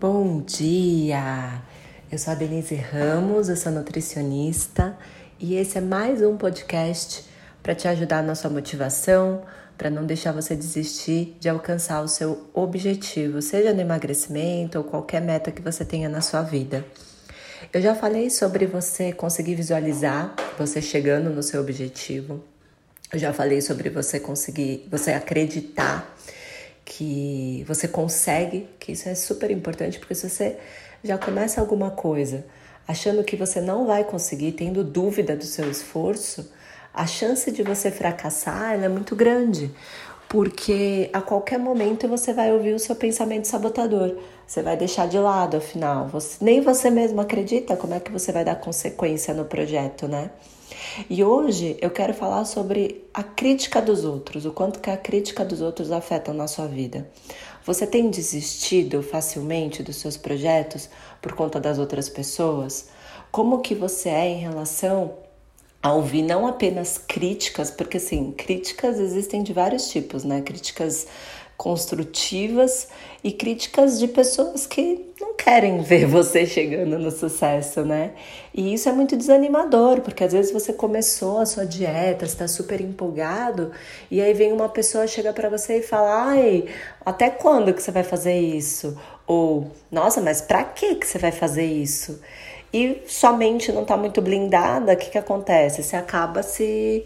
Bom dia! Eu sou a Denise Ramos, eu sou nutricionista e esse é mais um podcast para te ajudar na sua motivação, para não deixar você desistir de alcançar o seu objetivo, seja no emagrecimento ou qualquer meta que você tenha na sua vida. Eu já falei sobre você conseguir visualizar você chegando no seu objetivo. Eu já falei sobre você conseguir, você acreditar que você consegue, que isso é super importante, porque se você já começa alguma coisa achando que você não vai conseguir, tendo dúvida do seu esforço, a chance de você fracassar é muito grande, porque a qualquer momento você vai ouvir o seu pensamento sabotador. Você vai deixar de lado, afinal, você, nem você mesmo acredita como é que você vai dar consequência no projeto, né? E hoje eu quero falar sobre a crítica dos outros, o quanto que a crítica dos outros afeta na sua vida. Você tem desistido facilmente dos seus projetos por conta das outras pessoas? Como que você é em relação a ouvir não apenas críticas, porque assim, críticas existem de vários tipos, né? Críticas construtivas e críticas de pessoas que não querem ver você chegando no sucesso, né? E isso é muito desanimador, porque às vezes você começou a sua dieta, está super empolgado, e aí vem uma pessoa chega para você e fala: "Ai, até quando que você vai fazer isso?" Ou: "Nossa, mas para que que você vai fazer isso?" E sua mente não está muito blindada, o que que acontece? Você acaba se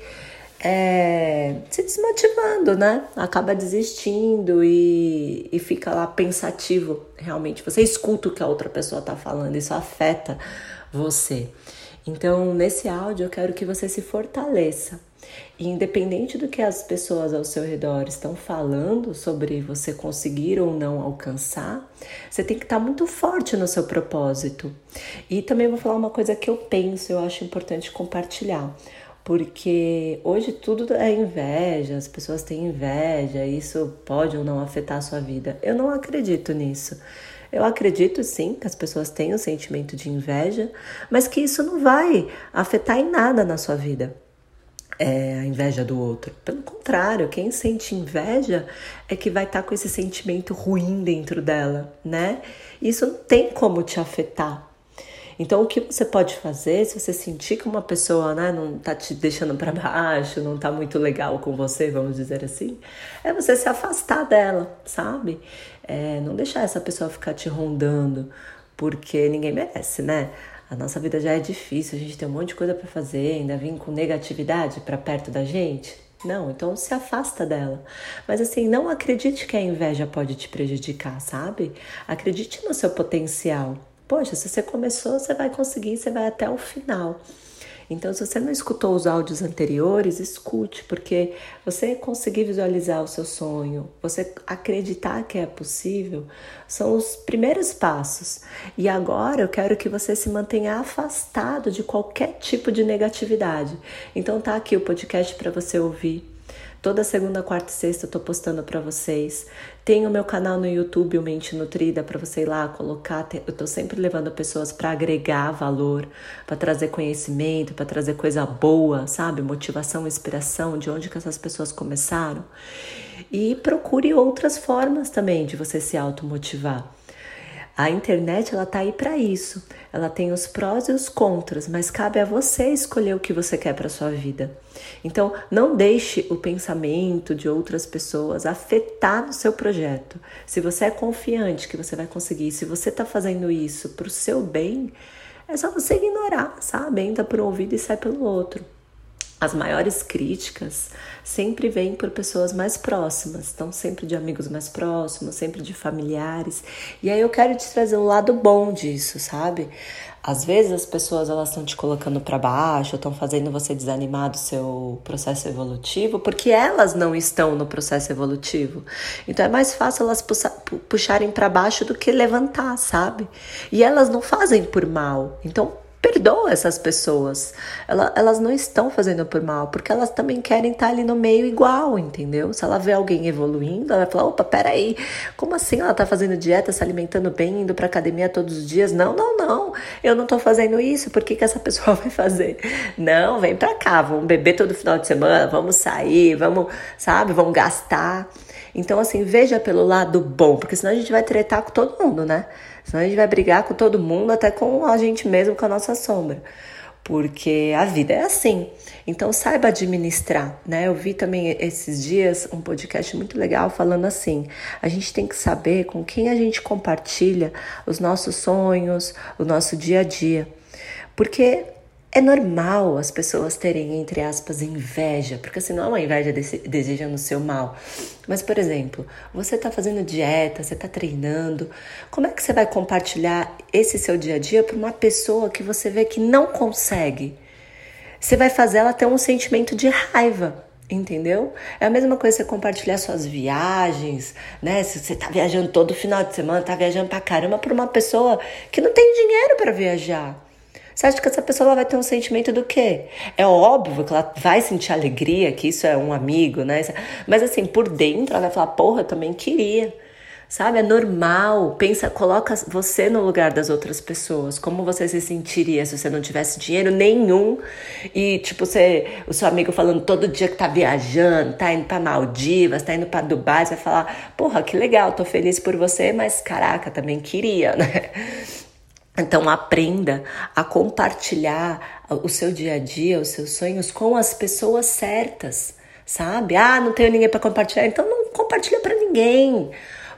é, se desmotivando, né? Acaba desistindo e, e fica lá pensativo. Realmente, você escuta o que a outra pessoa está falando, isso afeta você. Então, nesse áudio, eu quero que você se fortaleça. E independente do que as pessoas ao seu redor estão falando sobre você conseguir ou não alcançar, você tem que estar muito forte no seu propósito. E também vou falar uma coisa que eu penso, eu acho importante compartilhar porque hoje tudo é inveja, as pessoas têm inveja, isso pode ou não afetar a sua vida. Eu não acredito nisso. Eu acredito sim que as pessoas têm o um sentimento de inveja, mas que isso não vai afetar em nada na sua vida. É a inveja do outro. Pelo contrário, quem sente inveja é que vai estar tá com esse sentimento ruim dentro dela, né? Isso não tem como te afetar. Então, o que você pode fazer, se você sentir que uma pessoa né, não está te deixando para baixo, não está muito legal com você, vamos dizer assim, é você se afastar dela, sabe? É, não deixar essa pessoa ficar te rondando, porque ninguém merece, né? A nossa vida já é difícil, a gente tem um monte de coisa para fazer, ainda vir com negatividade para perto da gente. Não, então se afasta dela. Mas assim, não acredite que a inveja pode te prejudicar, sabe? Acredite no seu potencial. Poxa, se você começou, você vai conseguir, você vai até o final. Então, se você não escutou os áudios anteriores, escute, porque você conseguir visualizar o seu sonho, você acreditar que é possível, são os primeiros passos. E agora eu quero que você se mantenha afastado de qualquer tipo de negatividade. Então, tá aqui o podcast para você ouvir Toda segunda, quarta e sexta eu tô postando para vocês. Tem o meu canal no YouTube, o Mente Nutrida, para você ir lá colocar. Eu tô sempre levando pessoas para agregar valor, para trazer conhecimento, para trazer coisa boa, sabe? Motivação, inspiração, de onde que essas pessoas começaram. E procure outras formas também de você se automotivar. A internet ela tá aí para isso. Ela tem os prós e os contras, mas cabe a você escolher o que você quer para sua vida. Então, não deixe o pensamento de outras pessoas afetar no seu projeto. Se você é confiante que você vai conseguir, se você está fazendo isso para o seu bem, é só você ignorar, sabe? Entra por um ouvido e sai pelo outro. As maiores críticas sempre vêm por pessoas mais próximas, então sempre de amigos mais próximos, sempre de familiares. E aí eu quero te trazer um lado bom disso, sabe? Às vezes as pessoas elas estão te colocando para baixo, estão fazendo você desanimar do seu processo evolutivo, porque elas não estão no processo evolutivo. Então é mais fácil elas puxarem para baixo do que levantar, sabe? E elas não fazem por mal. Então perdoa essas pessoas. Ela, elas não estão fazendo por mal, porque elas também querem estar ali no meio igual, entendeu? Se ela vê alguém evoluindo, ela vai falar: opa, peraí, como assim ela tá fazendo dieta, se alimentando bem, indo pra academia todos os dias? Não, não, não, eu não tô fazendo isso, por que, que essa pessoa vai fazer? Não, vem pra cá, vamos beber todo final de semana, vamos sair, vamos, sabe, vamos gastar. Então, assim, veja pelo lado bom, porque senão a gente vai tretar com todo mundo, né? Senão a gente vai brigar com todo mundo, até com a gente mesmo, com a nossa sombra. Porque a vida é assim. Então, saiba administrar, né? Eu vi também esses dias um podcast muito legal falando assim: a gente tem que saber com quem a gente compartilha os nossos sonhos, o nosso dia a dia. Porque é normal as pessoas terem, entre aspas, inveja, porque assim, não é uma inveja desejando o seu mal. Mas, por exemplo, você está fazendo dieta, você está treinando, como é que você vai compartilhar esse seu dia a dia para uma pessoa que você vê que não consegue? Você vai fazer ela ter um sentimento de raiva. Entendeu? É a mesma coisa você compartilhar suas viagens, né? Se você tá viajando todo final de semana, tá viajando pra caramba para uma pessoa que não tem dinheiro para viajar. Você acha que essa pessoa vai ter um sentimento do quê? É óbvio que ela vai sentir alegria, que isso é um amigo, né? Mas assim, por dentro ela vai falar, porra, eu também queria. Sabe? É normal. Pensa, coloca você no lugar das outras pessoas. Como você se sentiria se você não tivesse dinheiro nenhum e, tipo, você, o seu amigo falando todo dia que tá viajando, tá indo pra Maldivas, tá indo pra Dubai, você vai falar, porra, que legal, tô feliz por você, mas caraca, também queria, né? Então aprenda a compartilhar o seu dia a dia, os seus sonhos com as pessoas certas, sabe? Ah, não tenho ninguém para compartilhar, então não compartilha para ninguém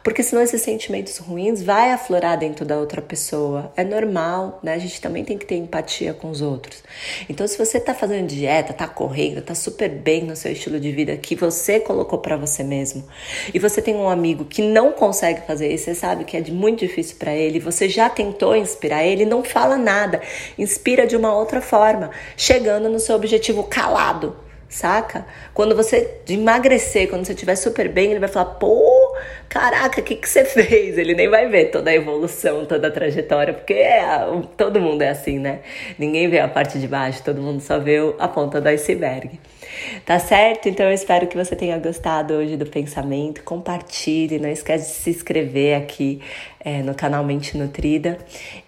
porque senão esses sentimentos ruins vai aflorar dentro da outra pessoa. É normal, né? A gente também tem que ter empatia com os outros. Então, se você tá fazendo dieta, tá correndo, tá super bem no seu estilo de vida que você colocou para você mesmo, e você tem um amigo que não consegue fazer isso, você sabe que é muito difícil para ele, você já tentou inspirar ele, não fala nada, inspira de uma outra forma, chegando no seu objetivo calado, saca? Quando você emagrecer, quando você estiver super bem, ele vai falar: pô, caraca, o que, que você fez? Ele nem vai ver toda a evolução, toda a trajetória, porque é, todo mundo é assim, né? Ninguém vê a parte de baixo, todo mundo só vê a ponta do iceberg. Tá certo? Então eu espero que você tenha gostado hoje do pensamento. Compartilhe, não esquece de se inscrever aqui é, no canal Mente Nutrida.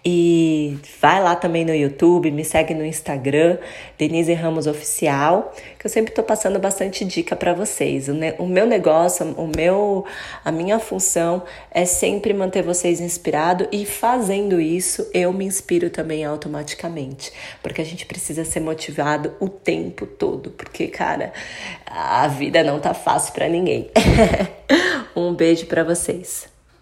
E vai lá também no YouTube, me segue no Instagram, Denise Ramos Oficial, que eu sempre tô passando bastante dica para vocês. O, o meu negócio, o meu, a minha função é sempre manter vocês inspirados e fazendo isso eu me inspiro também automaticamente, porque a gente precisa ser motivado o tempo todo, porque cara, a vida não tá fácil para ninguém. um beijo para vocês.